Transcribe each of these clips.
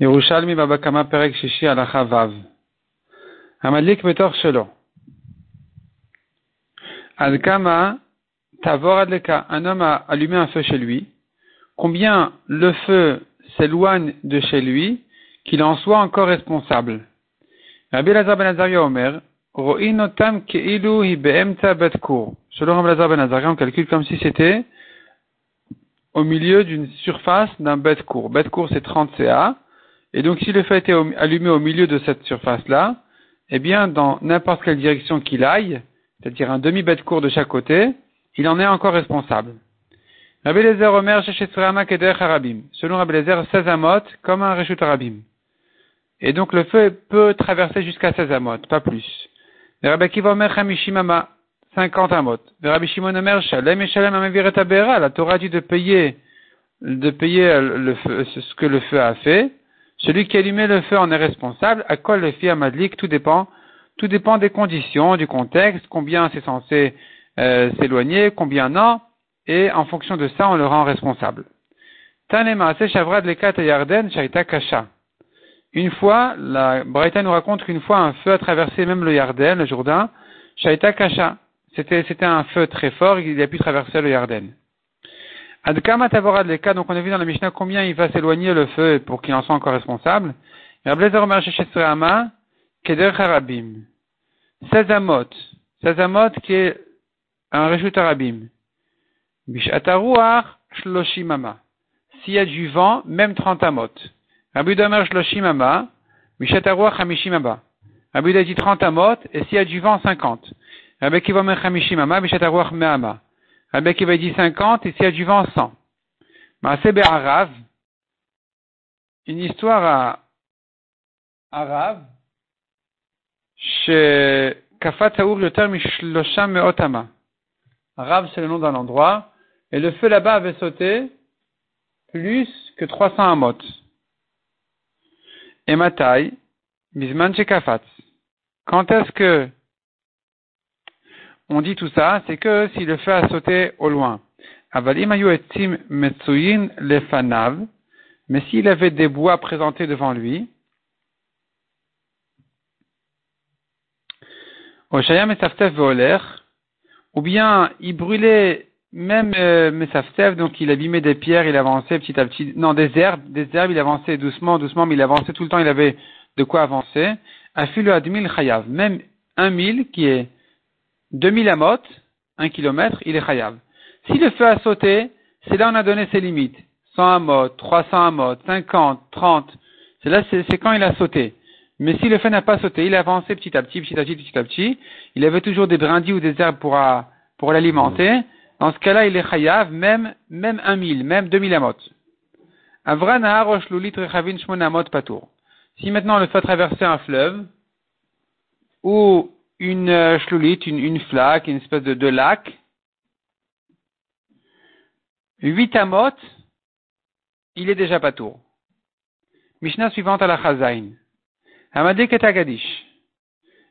Yerushalmi Babakama Perek Shishi Alacha Vav. Amadlik Betor Shelo. Adkama Tavor Adleka. Un homme a allumé un feu chez lui. Combien le feu s'éloigne de chez lui, qu'il en soit encore responsable. Rabbi Lazar ben Azaria Omer, Ro'inotam Keilu Hi Be'emta Betkur. Selon Rabbi Lazar ben Azaria, on calcule comme si c'était au milieu d'une surface d'un. Bête court, c'est 30 CA. Et donc, si le feu était allumé au milieu de cette surface-là, eh bien, dans n'importe quelle direction qu'il aille, c'est-à-dire un demi-bête court de chaque côté, il en est encore responsable. Rabbi Lezer Omer Harabim. Selon Rabbi Lezer, 16 amot, comme un Reshut Harabim. Et donc, le feu peut traverser jusqu'à 16 amot, pas plus. Rabbi Kiva Omer Hamishimama. 50 amot. Rabbi Shimon Omer Shalem et Shalem Amaviret La Torah dit de payer, de payer le feu, ce que le feu a fait. Celui qui allumait le feu en est responsable. À quoi le fit Madlik Tout dépend. Tout dépend des conditions, du contexte, combien c'est censé euh, s'éloigner, combien non, et en fonction de ça, on le rend responsable. Tanema Shavrad Lekat Yarden Shaita Kasha. Une fois, la Braïta nous raconte qu'une fois un feu a traversé même le Yarden, le Jourdain, Shaita Kasha. C'était, c'était un feu très fort, il a pu traverser le Yarden. Adkama Tavorad Leka, donc on a vu dans la Mishnah combien il va s'éloigner le feu pour qu'il en soit encore responsable. Rablezer Omer Sheshesrama, Keder Harabim. 16 amot. 16 amot qui est un rejut Harabim. Bishataruach Shloshimama. S'il y a du vent, même 30 amot. Rabbi Domer Shloshimama, Bishataruach Hamishimaba. Rabbi dit 30 amot, et s'il y a du vent, 50. Rabbi Kiva Mechamishimama, Bishataruach Me'ama. Rabbi Kiva dit 50, et s'il y a du vent, 100. Maasebe Arav, une histoire à Arav, chez Kafat Haour Yoter Mishlosha Me'otama. Arav, c'est le nom d'un endroit, et le feu là-bas avait sauté plus que 300 amot. Et Matai, Bisman Kafat. Quand est-ce que on dit tout ça, c'est que si le feu a sauté au loin. Mais s'il avait des bois présentés devant lui, ou bien il brûlait même euh, donc il abîmait des pierres, il avançait petit à petit, non des herbes, des herbes, il avançait doucement, doucement, mais il avançait tout le temps, il avait de quoi avancer. Afilu admil chayav, même un mille qui est 2000 amot, un kilomètre, il est chayav. Si le feu a sauté, c'est là on a donné ses limites. 100 amot, 300 amot, 50, 30. C'est là, c'est quand il a sauté. Mais si le feu n'a pas sauté, il a avancé petit à petit, petit à petit, petit à petit. Il avait toujours des brindilles ou des herbes pour, pour l'alimenter. Dans ce cas-là, il est chayav, même, même 1000, même 2000 amot. Avran patour. Si maintenant le feu a traversé un fleuve, ou une euh, une, une, flaque, une espèce de, de lac. Huit amot, il est déjà pas tour. Mishnah suivante à la Chazain. Hamadek et Agadish.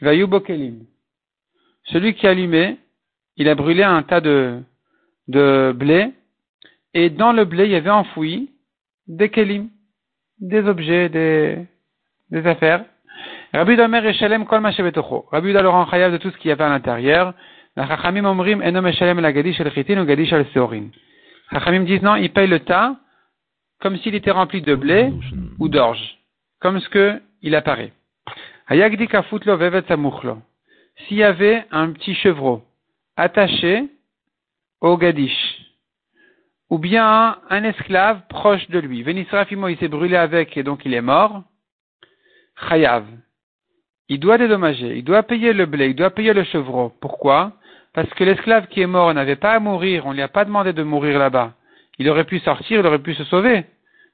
Bokelim. Celui qui a allumé, il a brûlé un tas de, de blé, et dans le blé, il y avait enfoui des kelim, des objets, des, des affaires. Rabbi Domer Eshalem Kol Mashebetocho. Rabbi leur rend chayav de tout ce qu'il y avait à l'intérieur. La Chachamim Omrim Enom Eshalem la Gadish El Chitin ou Gadish El Seorin. Chachamim disent non, il paye le tas comme s'il était rempli de blé ou d'orge, comme ce que il apparaît. Hayagdi Kafutlo Vevet Samuchlo. S'il y avait un petit chevreau attaché au Gadish, ou bien un esclave proche de lui. Venisrafimo, il s'est brûlé avec et donc il est mort. Chayav il doit dédommager, il doit payer le blé, il doit payer le chevreau. Pourquoi? Parce que l'esclave qui est mort n'avait pas à mourir, on ne lui a pas demandé de mourir là-bas. Il aurait pu sortir, il aurait pu se sauver.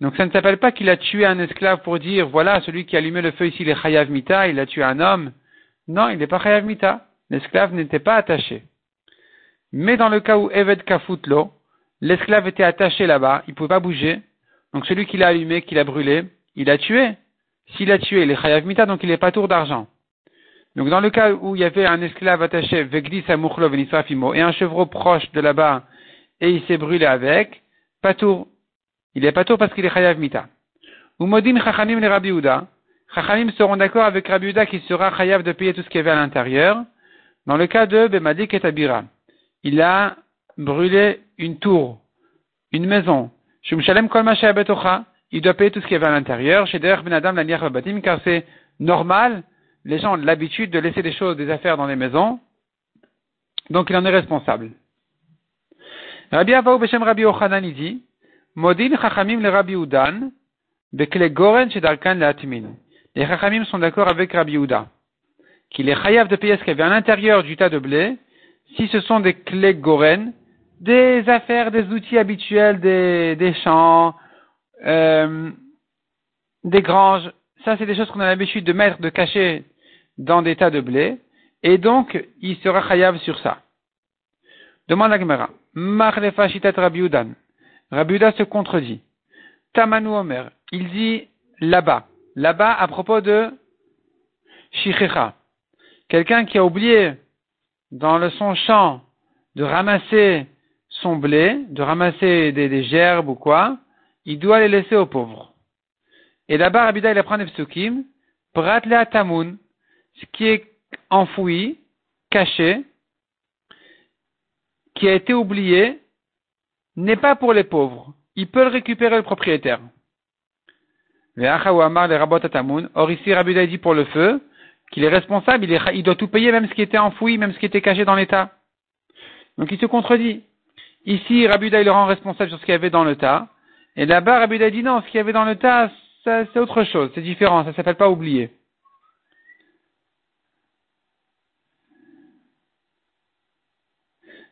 Donc ça ne s'appelle pas qu'il a tué un esclave pour dire, voilà, celui qui a allumé le feu ici, il est Chayav Mita, il a tué un homme. Non, il n'est pas Chayav Mita. L'esclave n'était pas attaché. Mais dans le cas où Eved Kafutlo, l'esclave était attaché là-bas, il ne pouvait pas bouger. Donc celui qui l'a allumé, qui l'a brûlé, il a tué. S'il a tué, les chayav mita, donc il n'est pas tour d'argent. Donc dans le cas où il y avait un esclave attaché, veglis amuchlov et un chevreau proche de là-bas, et il s'est brûlé avec, pas tour. Il est pas tour parce qu'il est chayav mita. Ou chachamim les Rabbi. Chachamim seront d'accord avec Rabbi Uda qui sera chayav de payer tout ce qu'il y avait à l'intérieur. Dans le cas de Bemadik et Abira. Il a brûlé une tour, une maison. Shumshalem kol il doit payer tout ce qu'il y avait à l'intérieur. Chez Ben Adam la batim, car c'est normal, les gens ont l'habitude de laisser des choses, des affaires dans les maisons, donc il en est responsable. Rabbi Avaou Beshem Rabbi Ochanan il dit, Modin Chachamim le Rabbi Udan, Bekle Goren Shedarkan le Atmin. Les Chachamim sont d'accord avec Rabbi Uda, qu'il est chayav de payer ce qu'il y avait à l'intérieur du tas de blé, si ce sont des clés Goren, des affaires, des outils habituels des, des champs, euh, des granges, ça c'est des choses qu'on a l'habitude de mettre, de cacher dans des tas de blé, et donc il sera chayav sur ça. Demande à Gemara. Marlefa shitat Rabiudan. Rabiuda se contredit. Tamanu Omer. Il dit là-bas. Là-bas à propos de Shichecha. Quelqu'un qui a oublié dans son champ de ramasser son blé, de ramasser des gerbes ou quoi, il doit les laisser aux pauvres. Et là-bas, Rabida, il apprend des psukim, pratle tamun, ce qui est enfoui, caché, qui a été oublié, n'est pas pour les pauvres. Il peut le récupérer le propriétaire. Or ici, Rabida dit pour le feu qu'il est responsable, il, il, doit tout payer, même ce qui était enfoui, même ce qui était caché dans l'état. Donc il se contredit. Ici, Rabuda, il le rend responsable sur ce qu'il y avait dans le tas. Et là-bas, Rabbi dit non, ce qu'il y avait dans le tas, c'est autre chose, c'est différent, ça s'appelle pas oublier.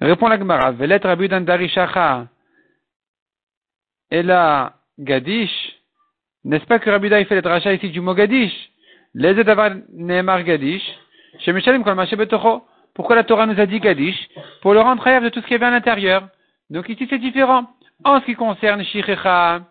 Répond la Gemara, Velet Rabbi Darishacha et la Gadish, n'est-ce pas que Rabbi il fait le dracha ici du mot Gadish? Les d'avoir Nehemar Gadish, chez Mishalim Kol Betocho. Pourquoi la Torah nous a dit Gadish? Pour le rendre de tout ce qu'il y avait à l'intérieur. Donc ici c'est différent. En ce qui concerne Shichecha,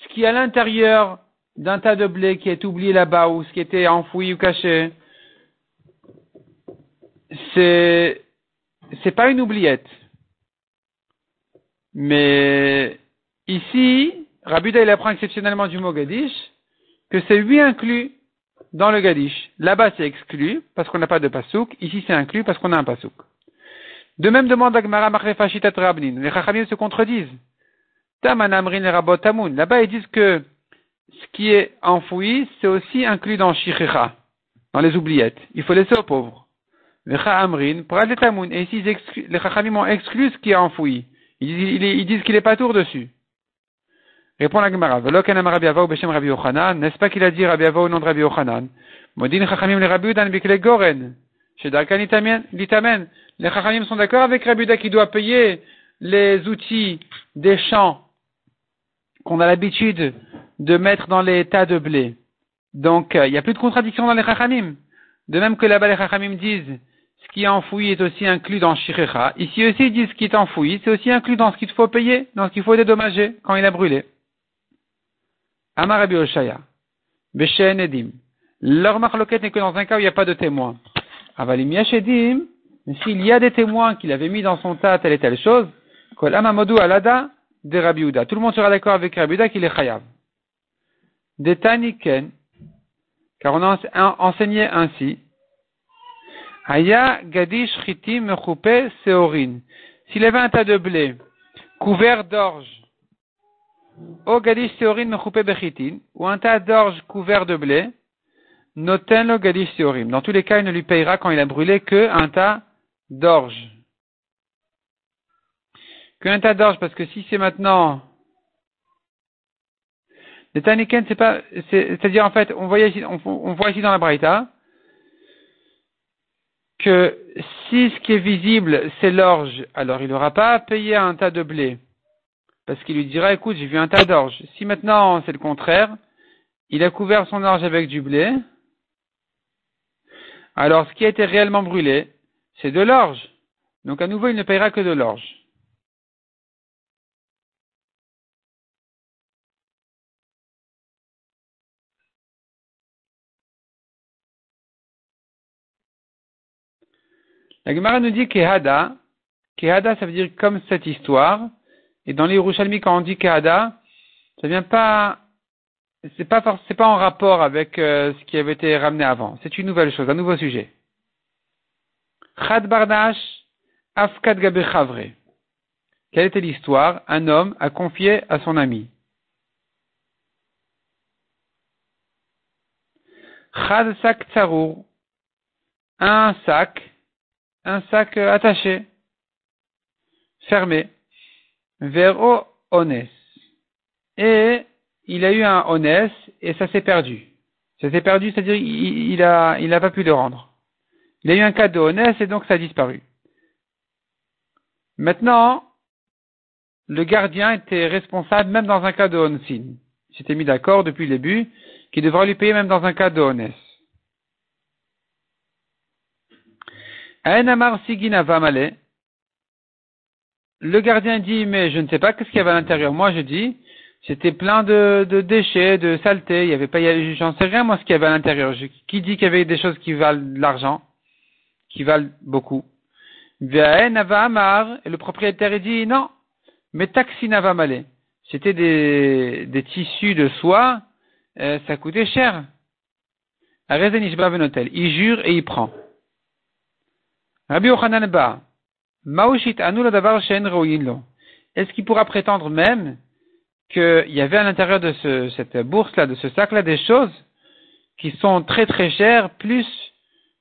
ce qui est à l'intérieur d'un tas de blé qui est oublié là-bas ou ce qui était enfoui ou caché, c'est, c'est pas une oubliette. Mais ici, Rabuda il apprend exceptionnellement du mot Gadish que c'est lui inclus dans le Gadish. Là-bas c'est exclu parce qu'on n'a pas de pasouk, ici c'est inclus parce qu'on a un pasouk. De même demande Agmara Machrefachitat Rabnin. Les Chachamim se contredisent. Tamanamrin et Rabot Tamun. Là-bas, ils disent que ce qui est enfoui, c'est aussi inclus dans Shichicha, dans les oubliettes. Il faut laisser aux pauvres. Les Amrin, Tamun. Et ici, les Chachamim ont exclu ce qui est enfoui. Ils, disent qu'il n'est pas tour dessus. Répond la Gemara. N'est-ce pas qu'il a dit Rabbi Ava au nom de Rabbi Yochanan? Modin Chachamim le Rabbi Udan bikle Goren. Chez Darkan Litamen. Les Chachamim sont d'accord avec Rabuda qui doit payer les outils des champs qu'on a l'habitude de mettre dans les tas de blé. Donc, euh, il n'y a plus de contradiction dans les Chachamim. De même que là-bas, les Chachamim disent ce qui est enfoui est aussi inclus dans Shirecha. Ici aussi, ils disent ce qui est enfoui, c'est aussi inclus dans ce qu'il faut payer, dans ce qu'il faut dédommager quand il a brûlé. Amar Rabbi Oshaya. Beshen Edim. Leur marloquette n'est que dans un cas où il n'y a pas de témoin. Avalim. Mais s'il y a des témoins qu'il avait mis dans son tas telle et telle chose, Tout le monde sera d'accord avec Rabbi qu'il est chayav. De Taniken, car on a enseigné ainsi, Haya Gadish Chitim Seorin. S'il avait un tas de blé couvert d'orge, O Gadish Seorin Bechitin, ou un tas d'orge couvert de blé, Noten Gadish Seorim. Dans tous les cas, il ne lui payera quand il a brûlé que un tas d'orge. Qu'un tas d'orge, parce que si c'est maintenant les taniken, c'est pas, c'est-à-dire en fait, on ici, on, voit ici dans la Braïta que si ce qui est visible c'est l'orge, alors il n'aura pas à payer un tas de blé, parce qu'il lui dira, écoute, j'ai vu un tas d'orge. Si maintenant c'est le contraire, il a couvert son orge avec du blé, alors ce qui a été réellement brûlé, c'est de l'orge. Donc à nouveau, il ne payera que de l'orge. La Gemara nous dit Kehada. Kehada, ça veut dire comme cette histoire. Et dans les Yerushalmi, quand on dit Kehada, ça vient pas c'est pas pas en rapport avec euh, ce qui avait été ramené avant. C'est une nouvelle chose, un nouveau sujet. Chad Bardash, Afkad Chavre. Quelle était l'histoire Un homme a confié à son ami. Chad Sak Tsarour. Un sac, un sac euh, attaché, fermé. Vero Ones. Et il a eu un Ones et ça s'est perdu. Ça s'est perdu, c'est-à-dire il, il, a, il n'a pas pu le rendre. Il a eu un cas de Ones et donc ça a disparu. Maintenant, le gardien était responsable même dans un cas de Onsin. Il s'était mis d'accord depuis le début qu'il devra lui payer même dans un cas de Ones. Le gardien dit, mais je ne sais pas qu'est-ce qu'il y avait à l'intérieur. Moi, je dis, c'était plein de, déchets, de saleté. Il y avait pas, j'en sais rien, moi, ce qu'il y avait à l'intérieur. Qui dit qu'il y avait des choses qui valent de l'argent, qui valent beaucoup? Et le propriétaire dit, non, mais taxinavamale. C'était des, des tissus de soie, euh, ça coûtait cher. Il jure et il prend. Rabbi Yochanan ba, Est-ce qu'il pourra prétendre même qu'il y avait à l'intérieur de ce, cette bourse-là, de ce sac-là, des choses qui sont très très chères, plus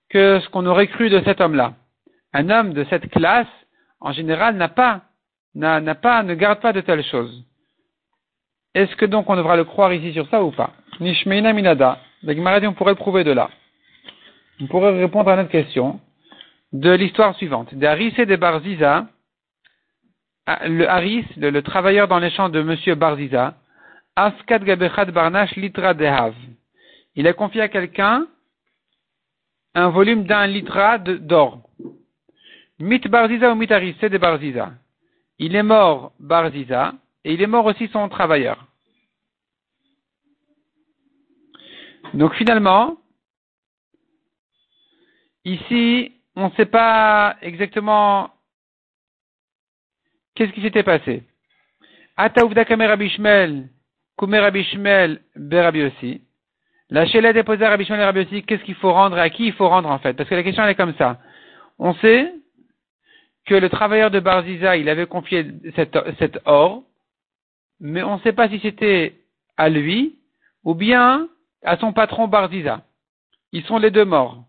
que ce qu'on aurait cru de cet homme-là. Un homme de cette classe, en général, n'a pas, n'a, pas, ne garde pas de telles choses. Est-ce que donc on devra le croire ici sur ça ou pas? Nishmeina minada. on pourrait le prouver de là. On pourrait répondre à notre question de l'histoire suivante. De Haris et de Barziza, ah, le Haris, le, travailleur dans les champs de Monsieur Barziza, Afkad Gabechad Barnash Litra Dehav. Il a confié à quelqu'un un volume d'un litra d'or. Mit Barziza ou mit Haris, c'est de Barziza. Il est mort Barziza, et il est mort aussi son travailleur. Donc finalement, ici, on ne sait pas exactement qu'est-ce qui s'était passé. Ataouvda Kamerabishmel, Kumerabishmel, Berabiosi. La Shela déposée à Rabishmel et Rabiosi, qu'est-ce qu'il faut rendre à qui il faut rendre en fait? Parce que la question est comme ça. On sait que le travailleur de Barziza, il avait confié cet, cet or, mais on ne sait pas si c'était à lui ou bien à son patron Barziza. Ils sont les deux morts.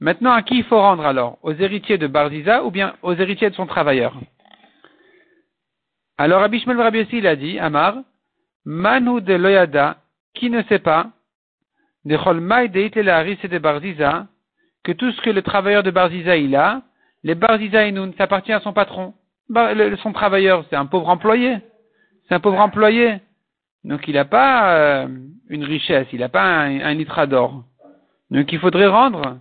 Maintenant, à qui il faut rendre alors? Aux héritiers de Barziza ou bien aux héritiers de son travailleur? Alors Abishmael Rabbi il a dit, Amar, Manu de Loyada, qui ne sait pas, de Cholmaï de et de Barziza, que tout ce que le travailleur de Barziza il a, les Barziza Inoun, ça appartient à son patron. Son travailleur, c'est un pauvre employé. C'est un pauvre employé. Donc il n'a pas euh, une richesse, il n'a pas un, un litre d'or. Donc il faudrait rendre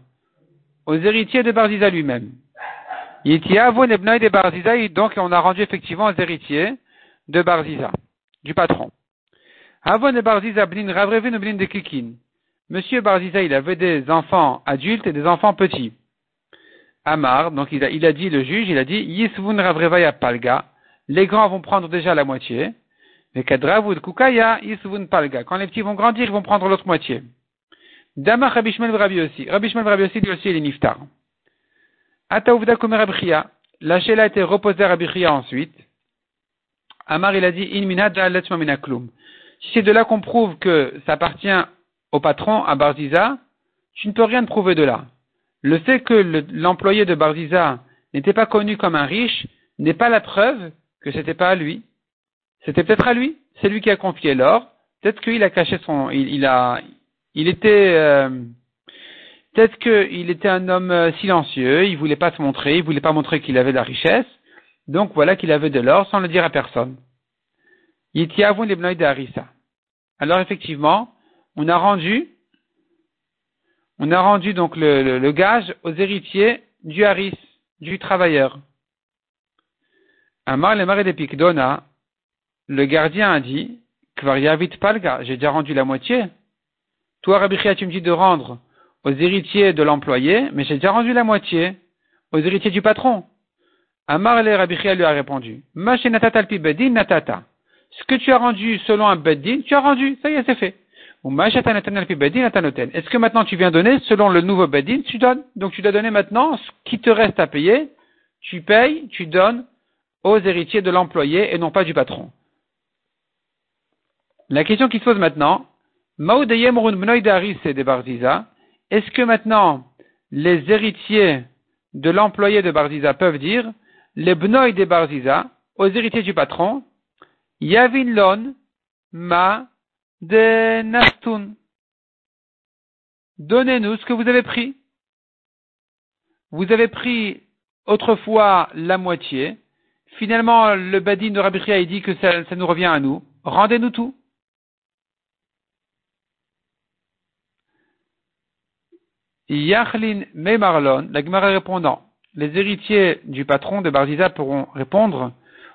aux héritiers de Barziza lui-même. de Barziza, donc on a rendu effectivement aux héritiers de Barziza, du patron. Avon de Barziza blin ravrevin blin de kikin? Monsieur Barziza, il avait des enfants adultes et des enfants petits. Amar, donc il a, il a dit, le juge, il a dit, Yisvun ravrevaya palga. Les grands vont prendre déjà la moitié. Mais kadravud kukaya yisvun palga. Quand les petits vont grandir, ils vont prendre l'autre moitié. Dama Rabbi Shmuel Rabbi aussi. Rabbi Shmuel Rabbi aussi, lui aussi, il est niftar. Ataouvda Kumer Rabchia. La Shela a été reposée à ensuite. Amar, il a dit, in mina klum. C'est de là qu'on prouve que ça appartient au patron, à Barziza, tu ne peux rien prouver de là. Le fait que l'employé de Barziza n'était pas connu comme un riche n'est pas la preuve que c'était pas à lui. C'était peut-être à lui. C'est lui qui a confié l'or. Peut-être qu'il a caché son, il, a, il était euh, peut-être qu'il était un homme euh, silencieux, il voulait pas se montrer, il voulait pas montrer qu'il avait de la richesse, donc voilà qu'il avait de l'or sans le dire à personne. Alors effectivement, on a rendu, on a rendu donc le, gage aux héritiers du haris, du travailleur. Amar le de le gardien a dit, Kvariavit Palga, j'ai déjà rendu la moitié. Toi, Rabbi tu me dis de rendre aux héritiers de l'employé, mais j'ai déjà rendu la moitié aux héritiers du patron. Amar le Rabbi lui a répondu, natata natata. Ce que tu as rendu selon un beddin, tu as rendu, ça y est, c'est fait. Est-ce que maintenant tu viens donner selon le nouveau beddin, tu donnes? Donc tu dois donner maintenant ce qui te reste à payer, tu payes, tu donnes aux héritiers de l'employé et non pas du patron. La question qui se pose maintenant, est-ce que maintenant les héritiers de l'employé de Barziza peuvent dire, les bnoï de Barziza, aux héritiers du patron, Yavin lon ma de nastun. Donnez-nous ce que vous avez pris. Vous avez pris autrefois la moitié. Finalement, le badin de Rabbi dit que ça, ça nous revient à nous. Rendez-nous tout. Yachlin Memarlon, la Gemara répondant, les héritiers du patron de Barziza pourront répondre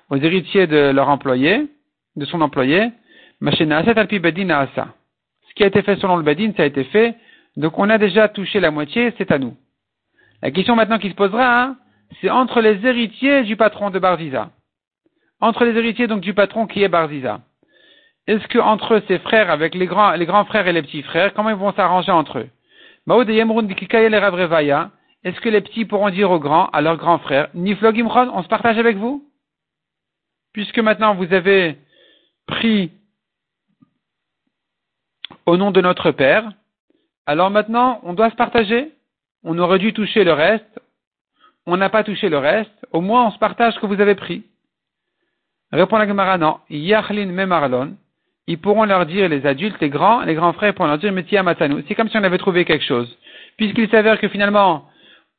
aux héritiers de leur employé, de son employé, ce qui a été fait selon le Badin, ça a été fait, donc on a déjà touché la moitié, c'est à nous. La question maintenant qui se posera, hein, c'est entre les héritiers du patron de Barziza. Entre les héritiers donc du patron qui est Barziza. Est-ce que entre ses frères, avec les grands, les grands frères et les petits frères, comment ils vont s'arranger entre eux? Est-ce que les petits pourront dire aux grands, à leurs grands frères, Niflog on se partage avec vous? Puisque maintenant vous avez pris au nom de notre Père, alors maintenant on doit se partager. On aurait dû toucher le reste, on n'a pas touché le reste, au moins on se partage ce que vous avez pris. Répond la Gemara, non. Yachlin memarlon, ils pourront leur dire, les adultes, les grands, les grands frères pourront leur dire, Metia Matanu. C'est comme si on avait trouvé quelque chose. Puisqu'il s'avère que finalement,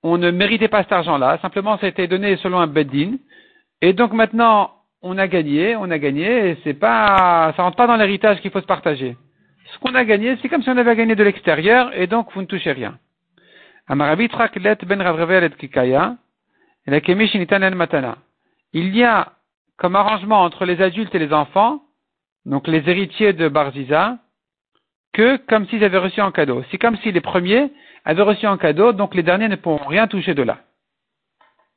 on ne méritait pas cet argent-là, simplement ça a été donné selon un beddin. Et donc maintenant, on a gagné, on a gagné, et c'est pas, ça rentre pas dans l'héritage qu'il faut se partager. Ce qu'on a gagné, c'est comme si on avait gagné de l'extérieur, et donc vous ne touchez rien. ben. Il y a comme arrangement entre les adultes et les enfants donc les héritiers de Barziza, que comme s'ils avaient reçu un cadeau. C'est comme si les premiers avaient reçu un cadeau, donc les derniers ne pourront rien toucher de là.